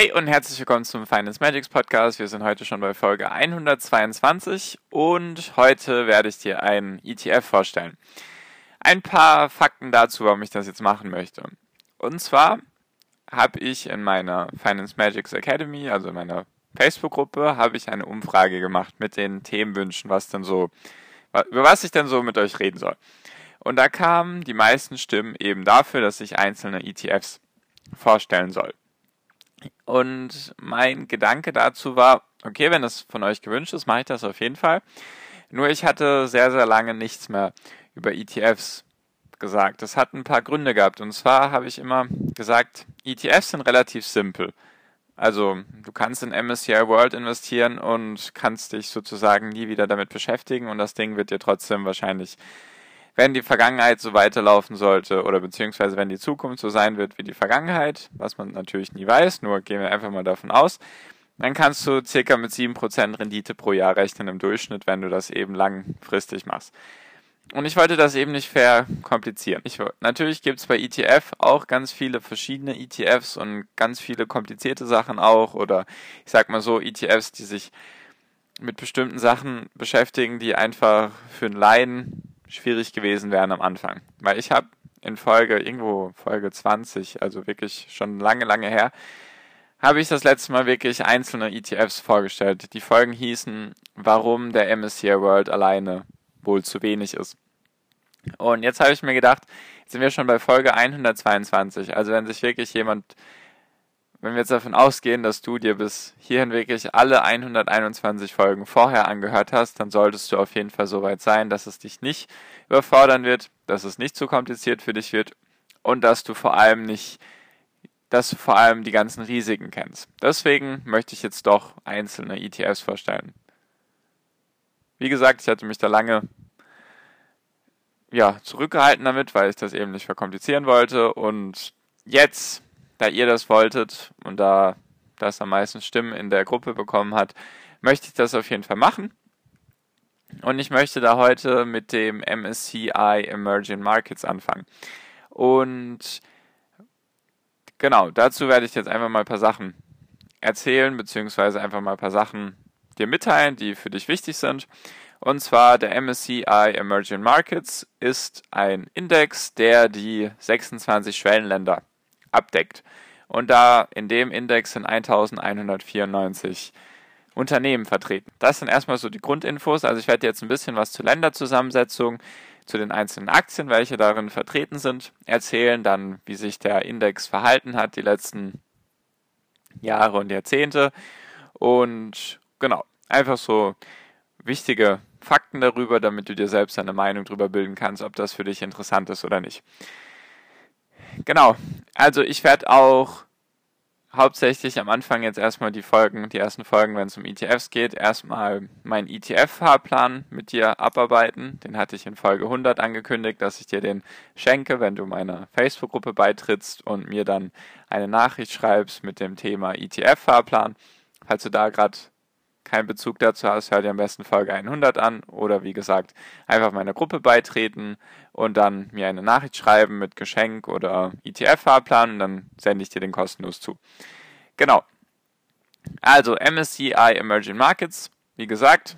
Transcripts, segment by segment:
Hi und herzlich willkommen zum Finance Magics Podcast. Wir sind heute schon bei Folge 122 und heute werde ich dir einen ETF vorstellen. Ein paar Fakten dazu, warum ich das jetzt machen möchte. Und zwar habe ich in meiner Finance Magics Academy, also in meiner Facebook-Gruppe, habe ich eine Umfrage gemacht mit den Themenwünschen, was denn so, über was ich denn so mit euch reden soll. Und da kamen die meisten Stimmen eben dafür, dass ich einzelne ETFs vorstellen soll. Und mein Gedanke dazu war, okay, wenn das von euch gewünscht ist, mache ich das auf jeden Fall. Nur ich hatte sehr, sehr lange nichts mehr über ETFs gesagt. Das hat ein paar Gründe gehabt. Und zwar habe ich immer gesagt, ETFs sind relativ simpel. Also du kannst in MSCI World investieren und kannst dich sozusagen nie wieder damit beschäftigen und das Ding wird dir trotzdem wahrscheinlich wenn die Vergangenheit so weiterlaufen sollte oder beziehungsweise wenn die Zukunft so sein wird wie die Vergangenheit, was man natürlich nie weiß, nur gehen wir einfach mal davon aus, dann kannst du circa mit 7% Rendite pro Jahr rechnen im Durchschnitt, wenn du das eben langfristig machst. Und ich wollte das eben nicht verkomplizieren. Ich, natürlich gibt es bei ETF auch ganz viele verschiedene ETFs und ganz viele komplizierte Sachen auch. Oder ich sag mal so, ETFs, die sich mit bestimmten Sachen beschäftigen, die einfach für einen Laien schwierig gewesen wären am Anfang. Weil ich habe in Folge, irgendwo Folge 20, also wirklich schon lange, lange her, habe ich das letzte Mal wirklich einzelne ETFs vorgestellt. Die Folgen hießen, warum der MSCI World alleine wohl zu wenig ist. Und jetzt habe ich mir gedacht, jetzt sind wir schon bei Folge 122. Also wenn sich wirklich jemand wenn wir jetzt davon ausgehen, dass du dir bis hierhin wirklich alle 121 Folgen vorher angehört hast, dann solltest du auf jeden Fall so weit sein, dass es dich nicht überfordern wird, dass es nicht zu kompliziert für dich wird und dass du vor allem nicht, dass du vor allem die ganzen Risiken kennst. Deswegen möchte ich jetzt doch einzelne ETFs vorstellen. Wie gesagt, ich hatte mich da lange ja, zurückgehalten damit, weil ich das eben nicht verkomplizieren wollte und jetzt da ihr das wolltet und da das am meisten Stimmen in der Gruppe bekommen hat, möchte ich das auf jeden Fall machen. Und ich möchte da heute mit dem MSCI Emerging Markets anfangen. Und genau, dazu werde ich jetzt einfach mal ein paar Sachen erzählen, beziehungsweise einfach mal ein paar Sachen dir mitteilen, die für dich wichtig sind. Und zwar der MSCI Emerging Markets ist ein Index, der die 26 Schwellenländer abdeckt. Und da in dem Index sind 1194 Unternehmen vertreten. Das sind erstmal so die Grundinfos. Also ich werde jetzt ein bisschen was zur Länderzusammensetzung, zu den einzelnen Aktien, welche darin vertreten sind, erzählen, dann wie sich der Index verhalten hat die letzten Jahre und Jahrzehnte und genau, einfach so wichtige Fakten darüber, damit du dir selbst eine Meinung darüber bilden kannst, ob das für dich interessant ist oder nicht. Genau. Also ich werde auch hauptsächlich am Anfang jetzt erstmal die Folgen, die ersten Folgen, wenn es um ETFs geht, erstmal meinen ETF-Fahrplan mit dir abarbeiten. Den hatte ich in Folge 100 angekündigt, dass ich dir den schenke, wenn du meiner Facebook-Gruppe beitrittst und mir dann eine Nachricht schreibst mit dem Thema ETF-Fahrplan. Falls du da gerade keinen Bezug dazu hast, hör dir am besten Folge 100 an oder wie gesagt, einfach meiner Gruppe beitreten und dann mir eine Nachricht schreiben mit Geschenk oder ETF-Fahrplan und dann sende ich dir den kostenlos zu. Genau. Also MSCI Emerging Markets, wie gesagt,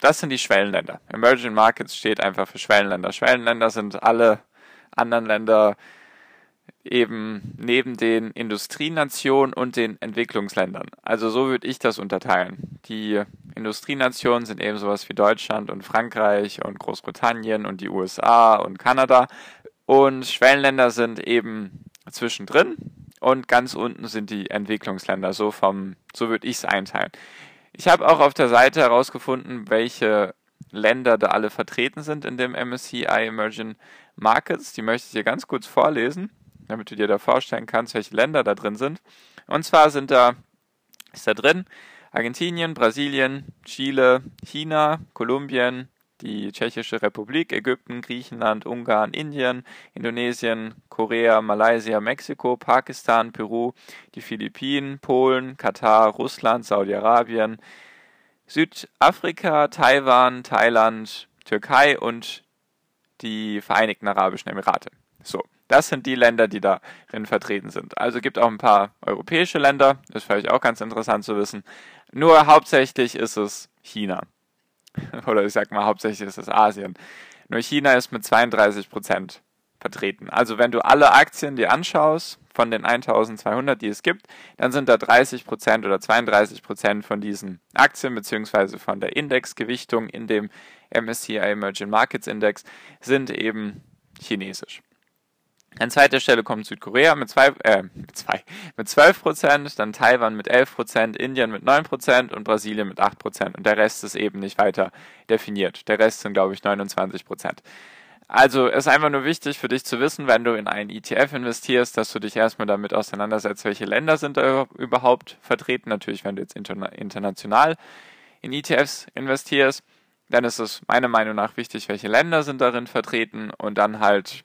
das sind die Schwellenländer. Emerging Markets steht einfach für Schwellenländer. Schwellenländer sind alle anderen Länder eben neben den Industrienationen und den Entwicklungsländern. Also so würde ich das unterteilen. Die Industrienationen sind eben sowas wie Deutschland und Frankreich und Großbritannien und die USA und Kanada. Und Schwellenländer sind eben zwischendrin und ganz unten sind die Entwicklungsländer. So so würde ich es einteilen. Ich habe auch auf der Seite herausgefunden, welche Länder da alle vertreten sind in dem MSCI Emerging Markets. Die möchte ich hier ganz kurz vorlesen damit du dir da vorstellen kannst, welche Länder da drin sind. Und zwar sind da, ist da drin Argentinien, Brasilien, Chile, China, Kolumbien, die Tschechische Republik, Ägypten, Griechenland, Ungarn, Indien, Indonesien, Korea, Malaysia, Mexiko, Pakistan, Peru, die Philippinen, Polen, Katar, Russland, Saudi-Arabien, Südafrika, Taiwan, Thailand, Türkei und die Vereinigten Arabischen Emirate. So, das sind die Länder, die darin vertreten sind. Also gibt auch ein paar europäische Länder, das ist vielleicht auch ganz interessant zu wissen. Nur hauptsächlich ist es China. Oder ich sag mal, hauptsächlich ist es Asien. Nur China ist mit 32 Prozent vertreten. Also wenn du alle Aktien dir anschaust, von den 1200, die es gibt, dann sind da 30 Prozent oder 32 Prozent von diesen Aktien beziehungsweise von der Indexgewichtung in dem MSCI Emerging Markets Index sind eben chinesisch. An zweiter Stelle kommt Südkorea mit, zwei, äh, mit, zwei, mit 12 Prozent, dann Taiwan mit 11 Prozent, Indien mit 9 Prozent und Brasilien mit 8 Prozent. Und der Rest ist eben nicht weiter definiert. Der Rest sind, glaube ich, 29 Prozent. Also ist einfach nur wichtig für dich zu wissen, wenn du in einen ETF investierst, dass du dich erstmal damit auseinandersetzt, welche Länder sind da überhaupt vertreten. Natürlich, wenn du jetzt interna international in ETFs investierst, dann ist es meiner Meinung nach wichtig, welche Länder sind darin vertreten und dann halt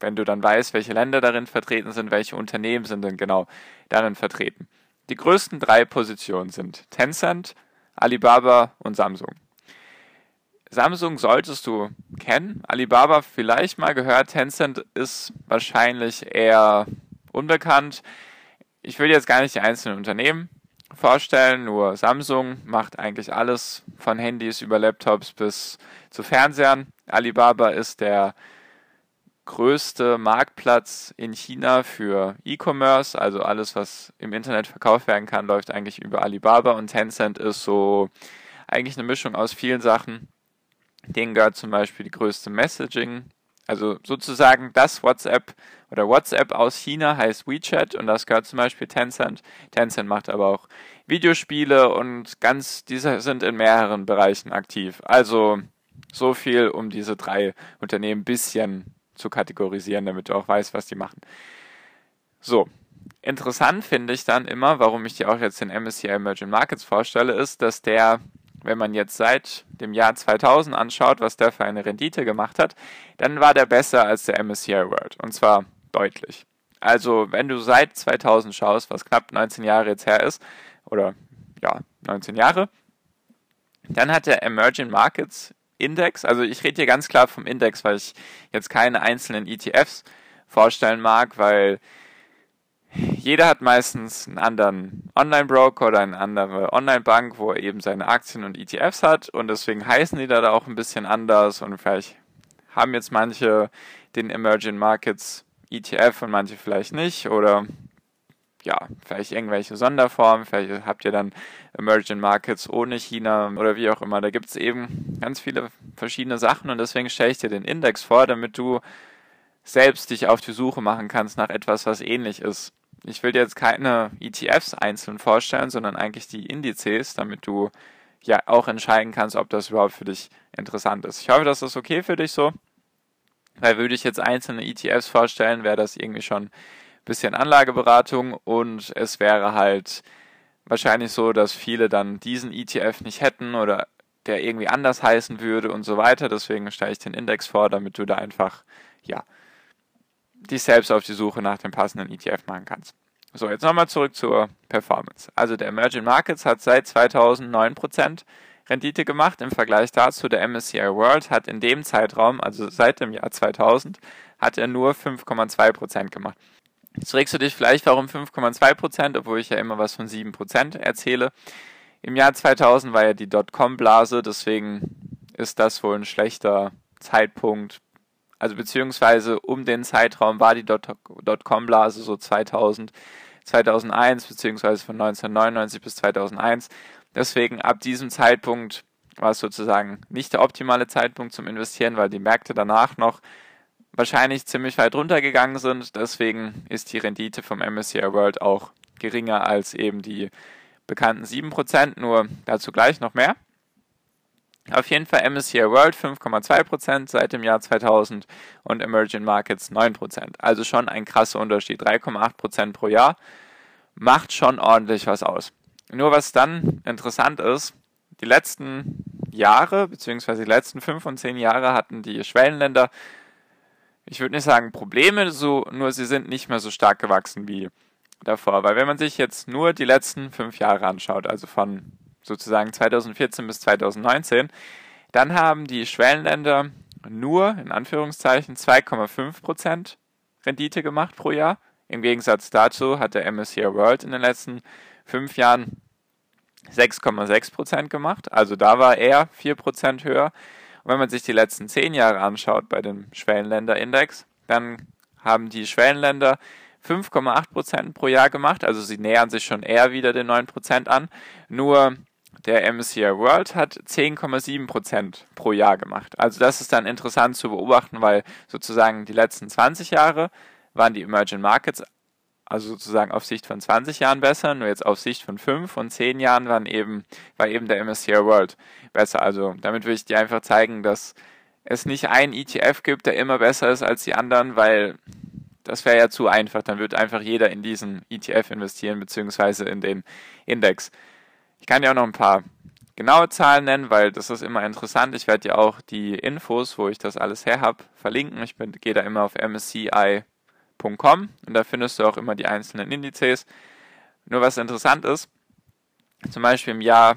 wenn du dann weißt, welche Länder darin vertreten sind, welche Unternehmen sind denn genau darin vertreten. Die größten drei Positionen sind Tencent, Alibaba und Samsung. Samsung solltest du kennen, Alibaba vielleicht mal gehört, Tencent ist wahrscheinlich eher unbekannt. Ich will jetzt gar nicht die einzelnen Unternehmen vorstellen, nur Samsung macht eigentlich alles von Handys über Laptops bis zu Fernsehern. Alibaba ist der größte Marktplatz in China für E-Commerce, also alles, was im Internet verkauft werden kann, läuft eigentlich über Alibaba und Tencent ist so eigentlich eine Mischung aus vielen Sachen. Denen gehört zum Beispiel die größte Messaging, also sozusagen das WhatsApp oder WhatsApp aus China heißt WeChat und das gehört zum Beispiel Tencent. Tencent macht aber auch Videospiele und ganz, diese sind in mehreren Bereichen aktiv. Also so viel, um diese drei Unternehmen bisschen zu kategorisieren, damit du auch weißt, was die machen. So, interessant finde ich dann immer, warum ich dir auch jetzt den MSCI Emerging Markets vorstelle, ist, dass der, wenn man jetzt seit dem Jahr 2000 anschaut, was der für eine Rendite gemacht hat, dann war der besser als der MSCI World. Und zwar deutlich. Also, wenn du seit 2000 schaust, was knapp 19 Jahre jetzt her ist, oder ja, 19 Jahre, dann hat der Emerging Markets Index. Also ich rede hier ganz klar vom Index, weil ich jetzt keine einzelnen ETFs vorstellen mag, weil jeder hat meistens einen anderen Online-Broker oder eine andere Online-Bank, wo er eben seine Aktien und ETFs hat. Und deswegen heißen die da auch ein bisschen anders. Und vielleicht haben jetzt manche den Emerging Markets ETF und manche vielleicht nicht. Oder ja, vielleicht irgendwelche Sonderformen, vielleicht habt ihr dann Emerging Markets ohne China oder wie auch immer. Da gibt es eben ganz viele verschiedene Sachen und deswegen stelle ich dir den Index vor, damit du selbst dich auf die Suche machen kannst nach etwas, was ähnlich ist. Ich will dir jetzt keine ETFs einzeln vorstellen, sondern eigentlich die Indizes, damit du ja auch entscheiden kannst, ob das überhaupt für dich interessant ist. Ich hoffe, das ist okay für dich so. Weil würde ich jetzt einzelne ETFs vorstellen, wäre das irgendwie schon bisschen Anlageberatung und es wäre halt wahrscheinlich so, dass viele dann diesen ETF nicht hätten oder der irgendwie anders heißen würde und so weiter. Deswegen stelle ich den Index vor, damit du da einfach, ja, dich selbst auf die Suche nach dem passenden ETF machen kannst. So, jetzt nochmal zurück zur Performance. Also der Emerging Markets hat seit 2009% Rendite gemacht. Im Vergleich dazu der MSCI World hat in dem Zeitraum, also seit dem Jahr 2000, hat er nur 5,2% gemacht. Jetzt fragst du dich vielleicht, warum 5,2 Prozent, obwohl ich ja immer was von 7 Prozent erzähle. Im Jahr 2000 war ja die Dotcom-Blase, deswegen ist das wohl ein schlechter Zeitpunkt. Also beziehungsweise um den Zeitraum war die Dotcom-Blase so 2000, 2001 beziehungsweise von 1999 bis 2001. Deswegen ab diesem Zeitpunkt war es sozusagen nicht der optimale Zeitpunkt zum Investieren, weil die Märkte danach noch wahrscheinlich ziemlich weit runtergegangen sind. Deswegen ist die Rendite vom MSCI World auch geringer als eben die bekannten 7%, nur dazu gleich noch mehr. Auf jeden Fall MSCI World 5,2% seit dem Jahr 2000 und Emerging Markets 9%. Also schon ein krasser Unterschied. 3,8% pro Jahr macht schon ordentlich was aus. Nur was dann interessant ist, die letzten Jahre, beziehungsweise die letzten fünf und zehn Jahre hatten die Schwellenländer, ich würde nicht sagen Probleme, so, nur sie sind nicht mehr so stark gewachsen wie davor. Weil wenn man sich jetzt nur die letzten fünf Jahre anschaut, also von sozusagen 2014 bis 2019, dann haben die Schwellenländer nur in Anführungszeichen 2,5% Rendite gemacht pro Jahr. Im Gegensatz dazu hat der MSCI World in den letzten fünf Jahren 6,6% gemacht. Also da war er 4% höher. Und wenn man sich die letzten zehn Jahre anschaut bei dem Schwellenländerindex, dann haben die Schwellenländer 5,8% pro Jahr gemacht. Also sie nähern sich schon eher wieder den 9% an. Nur der MSCI World hat 10,7% pro Jahr gemacht. Also das ist dann interessant zu beobachten, weil sozusagen die letzten 20 Jahre waren die Emerging Markets, also sozusagen auf Sicht von 20 Jahren besser, nur jetzt auf Sicht von 5 und 10 Jahren waren eben, war eben der MSCI World besser. Also damit will ich dir einfach zeigen, dass es nicht einen ETF gibt, der immer besser ist als die anderen, weil das wäre ja zu einfach. Dann wird einfach jeder in diesen ETF investieren, beziehungsweise in den Index. Ich kann dir auch noch ein paar genaue Zahlen nennen, weil das ist immer interessant. Ich werde dir auch die Infos, wo ich das alles her habe, verlinken. Ich gehe da immer auf msci.com und da findest du auch immer die einzelnen Indizes. Nur was interessant ist, zum Beispiel im Jahr,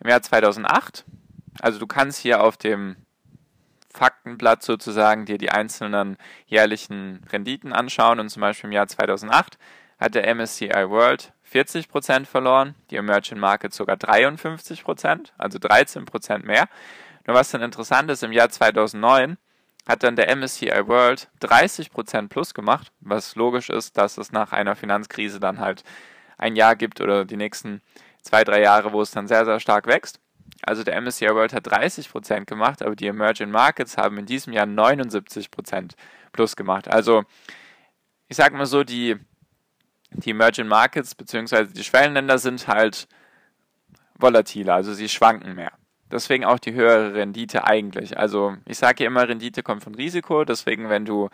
im Jahr 2008, also du kannst hier auf dem Faktenblatt sozusagen dir die einzelnen jährlichen Renditen anschauen und zum Beispiel im Jahr 2008 hat der MSCI World 40% verloren, die Emerging Markets sogar 53%, also 13% mehr. Nur was dann interessant ist, im Jahr 2009 hat dann der MSCI World 30% plus gemacht, was logisch ist, dass es nach einer Finanzkrise dann halt ein Jahr gibt oder die nächsten zwei, drei Jahre, wo es dann sehr, sehr stark wächst. Also der MSCI World hat 30% gemacht, aber die Emerging Markets haben in diesem Jahr 79% plus gemacht. Also ich sag mal so, die die Emerging Markets bzw. die Schwellenländer sind halt volatiler, also sie schwanken mehr. Deswegen auch die höhere Rendite eigentlich. Also ich sage ja immer, Rendite kommt von Risiko, deswegen wenn du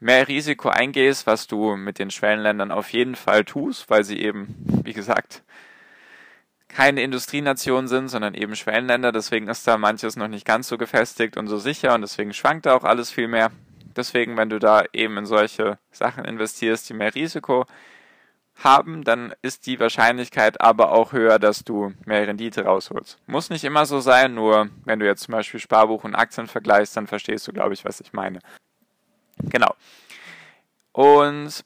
mehr Risiko eingehst, was du mit den Schwellenländern auf jeden Fall tust, weil sie eben, wie gesagt, keine Industrienation sind, sondern eben Schwellenländer, deswegen ist da manches noch nicht ganz so gefestigt und so sicher und deswegen schwankt da auch alles viel mehr. Deswegen, wenn du da eben in solche Sachen investierst, die mehr Risiko haben, dann ist die Wahrscheinlichkeit aber auch höher, dass du mehr Rendite rausholst. Muss nicht immer so sein, nur wenn du jetzt zum Beispiel Sparbuch und Aktien vergleichst, dann verstehst du, glaube ich, was ich meine. Genau. Und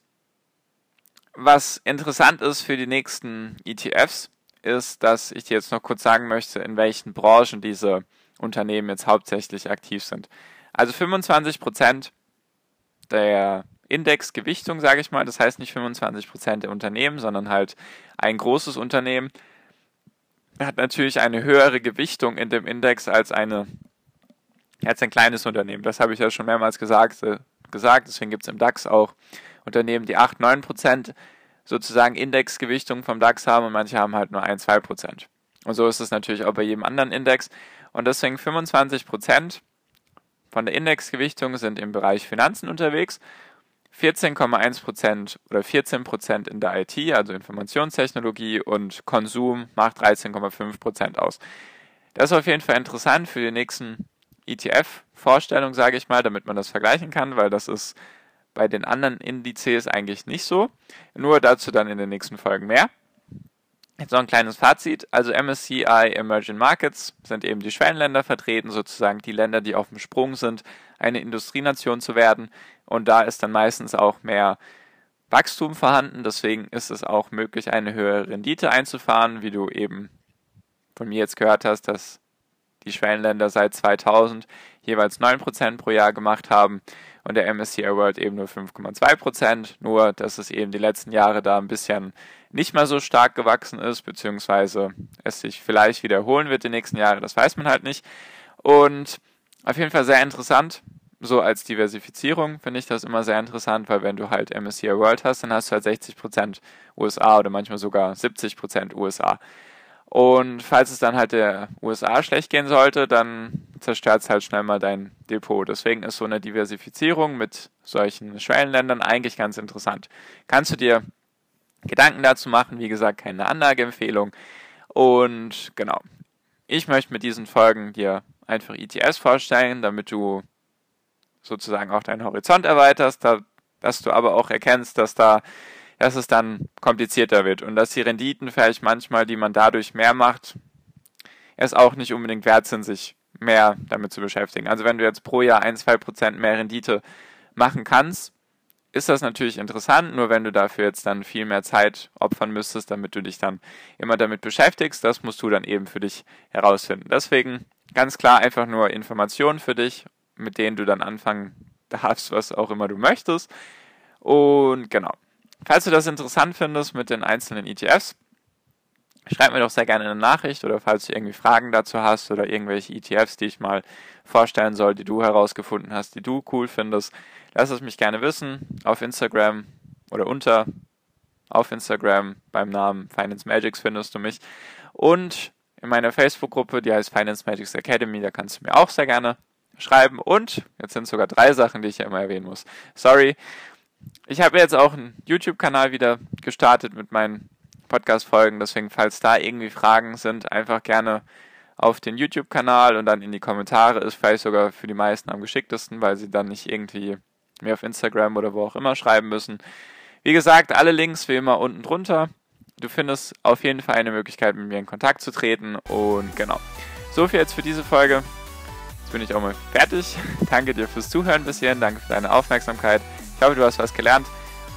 was interessant ist für die nächsten ETFs, ist, dass ich dir jetzt noch kurz sagen möchte, in welchen Branchen diese Unternehmen jetzt hauptsächlich aktiv sind. Also 25 Prozent der Indexgewichtung, sage ich mal. Das heißt nicht 25% der Unternehmen, sondern halt ein großes Unternehmen hat natürlich eine höhere Gewichtung in dem Index als eine als ein kleines Unternehmen. Das habe ich ja schon mehrmals gesagt. Äh, gesagt. Deswegen gibt es im DAX auch Unternehmen, die 8, 9% sozusagen Indexgewichtung vom DAX haben und manche haben halt nur 1, 2%. Und so ist es natürlich auch bei jedem anderen Index. Und deswegen 25% von der Indexgewichtung sind im Bereich Finanzen unterwegs 14,1% oder 14% in der IT, also Informationstechnologie und Konsum macht 13,5% aus. Das ist auf jeden Fall interessant für die nächsten ETF-Vorstellungen, sage ich mal, damit man das vergleichen kann, weil das ist bei den anderen Indizes eigentlich nicht so. Nur dazu dann in den nächsten Folgen mehr. Jetzt noch ein kleines Fazit. Also MSCI Emerging Markets sind eben die Schwellenländer vertreten, sozusagen die Länder, die auf dem Sprung sind, eine Industrienation zu werden. Und da ist dann meistens auch mehr Wachstum vorhanden. Deswegen ist es auch möglich, eine höhere Rendite einzufahren, wie du eben von mir jetzt gehört hast, dass die Schwellenländer seit 2000 jeweils 9% pro Jahr gemacht haben und der MSCI World eben nur 5,2%. Nur, dass es eben die letzten Jahre da ein bisschen nicht mehr so stark gewachsen ist, beziehungsweise es sich vielleicht wiederholen wird die nächsten Jahre, das weiß man halt nicht. Und auf jeden Fall sehr interessant. So als Diversifizierung finde ich das immer sehr interessant, weil wenn du halt MSCI World hast, dann hast du halt 60% USA oder manchmal sogar 70% USA. Und falls es dann halt der USA schlecht gehen sollte, dann zerstört es halt schnell mal dein Depot. Deswegen ist so eine Diversifizierung mit solchen Schwellenländern eigentlich ganz interessant. Kannst du dir Gedanken dazu machen, wie gesagt, keine Anlageempfehlung. Und genau, ich möchte mit diesen Folgen dir einfach ETS vorstellen, damit du sozusagen auch deinen Horizont erweiterst, da, dass du aber auch erkennst, dass da dass es dann komplizierter wird und dass die Renditen vielleicht manchmal, die man dadurch mehr macht, es auch nicht unbedingt wert sind, sich mehr damit zu beschäftigen. Also wenn du jetzt pro Jahr 1, 2% mehr Rendite machen kannst, ist das natürlich interessant, nur wenn du dafür jetzt dann viel mehr Zeit opfern müsstest, damit du dich dann immer damit beschäftigst, das musst du dann eben für dich herausfinden. Deswegen ganz klar einfach nur Informationen für dich, mit denen du dann anfangen darfst, was auch immer du möchtest. Und genau. Falls du das interessant findest mit den einzelnen ETFs, schreib mir doch sehr gerne eine Nachricht oder falls du irgendwie Fragen dazu hast oder irgendwelche ETFs, die ich mal vorstellen soll, die du herausgefunden hast, die du cool findest, lass es mich gerne wissen auf Instagram oder unter auf Instagram beim Namen Finance Magics findest du mich und in meiner Facebook-Gruppe, die heißt Finance Magics Academy, da kannst du mir auch sehr gerne schreiben und jetzt sind sogar drei Sachen, die ich ja immer erwähnen muss. Sorry, ich habe jetzt auch einen YouTube-Kanal wieder gestartet mit meinen Podcast-Folgen, deswegen, falls da irgendwie Fragen sind, einfach gerne auf den YouTube-Kanal und dann in die Kommentare. Ist vielleicht sogar für die meisten am geschicktesten, weil sie dann nicht irgendwie mir auf Instagram oder wo auch immer schreiben müssen. Wie gesagt, alle Links wie immer unten drunter. Du findest auf jeden Fall eine Möglichkeit, mit mir in Kontakt zu treten. Und genau. So viel jetzt für diese Folge. Jetzt bin ich auch mal fertig. Danke dir fürs Zuhören bis hierhin. Danke für deine Aufmerksamkeit. Ich hoffe, du hast was gelernt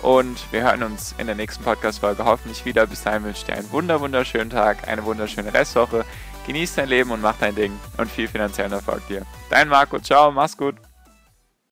und wir hören uns in der nächsten Podcast-Folge hoffentlich wieder. Bis dahin wünsche ich dir einen wunder wunderschönen Tag, eine wunderschöne Restwoche. Genieß dein Leben und mach dein Ding und viel finanziellen Erfolg dir. Dein Marco, ciao, mach's gut.